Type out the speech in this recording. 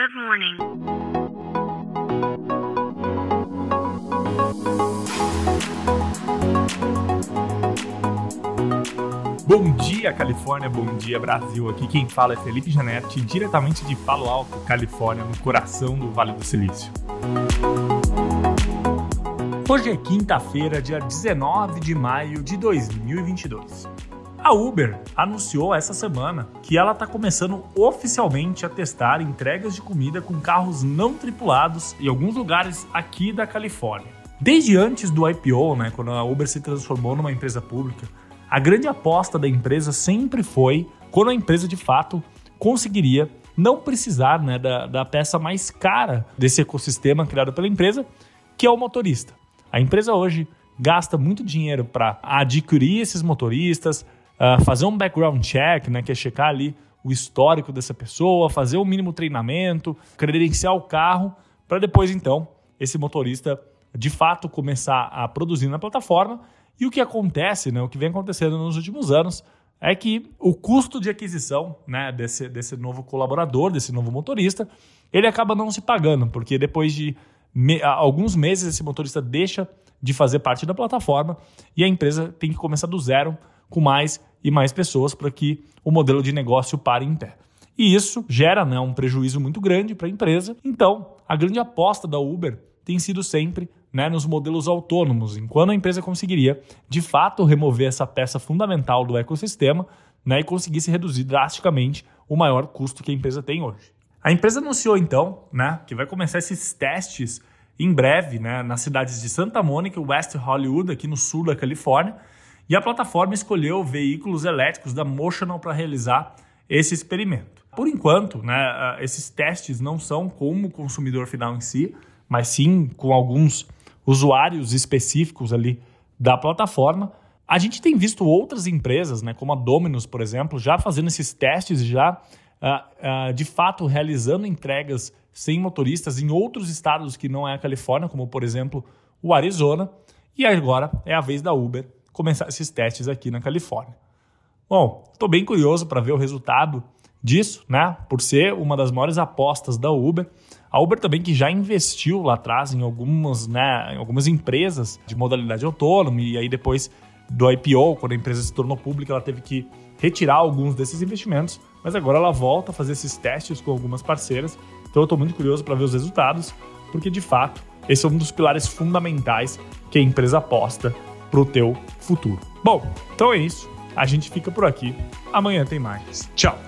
Good morning. Bom dia, Califórnia. Bom dia, Brasil. Aqui quem fala é Felipe Janetti, diretamente de Palo Alto, Califórnia, no coração do Vale do Silício. Hoje é quinta-feira, dia 19 de maio de 2022. A Uber anunciou essa semana que ela está começando oficialmente a testar entregas de comida com carros não tripulados em alguns lugares aqui da Califórnia. Desde antes do IPO, né, quando a Uber se transformou numa empresa pública, a grande aposta da empresa sempre foi quando a empresa de fato conseguiria não precisar né, da, da peça mais cara desse ecossistema criado pela empresa, que é o motorista. A empresa hoje gasta muito dinheiro para adquirir esses motoristas, uh, fazer um background check, né, que é checar ali o histórico dessa pessoa, fazer o mínimo treinamento, credenciar o carro, para depois então esse motorista de fato começar a produzir na plataforma. E o que acontece, né, o que vem acontecendo nos últimos anos, é que o custo de aquisição né, desse, desse novo colaborador, desse novo motorista, ele acaba não se pagando, porque depois de me, alguns meses esse motorista deixa de fazer parte da plataforma e a empresa tem que começar do zero com mais e mais pessoas para que o modelo de negócio pare em pé. E isso gera né, um prejuízo muito grande para a empresa. Então, a grande aposta da Uber tem sido sempre né, nos modelos autônomos, enquanto a empresa conseguiria, de fato, remover essa peça fundamental do ecossistema né, e conseguisse reduzir drasticamente o maior custo que a empresa tem hoje. A empresa anunciou então né, que vai começar esses testes em breve né, nas cidades de Santa Mônica e West Hollywood, aqui no sul da Califórnia, e a plataforma escolheu veículos elétricos da Motional para realizar esse experimento. Por enquanto, né, esses testes não são como o consumidor final em si, mas sim com alguns usuários específicos ali da plataforma. A gente tem visto outras empresas, né, como a Domino's, por exemplo, já fazendo esses testes, já uh, uh, de fato realizando entregas sem motoristas em outros estados que não é a Califórnia, como por exemplo o Arizona. E agora é a vez da Uber começar esses testes aqui na Califórnia. Bom, estou bem curioso para ver o resultado disso, né? Por ser uma das maiores apostas da Uber. A Uber também que já investiu lá atrás em algumas, né, em algumas empresas de modalidade autônoma e aí depois do IPO, quando a empresa se tornou pública, ela teve que retirar alguns desses investimentos, mas agora ela volta a fazer esses testes com algumas parceiras. Então eu estou muito curioso para ver os resultados, porque de fato esse é um dos pilares fundamentais que a empresa aposta para o teu futuro. Bom, então é isso. A gente fica por aqui. Amanhã tem mais. Tchau.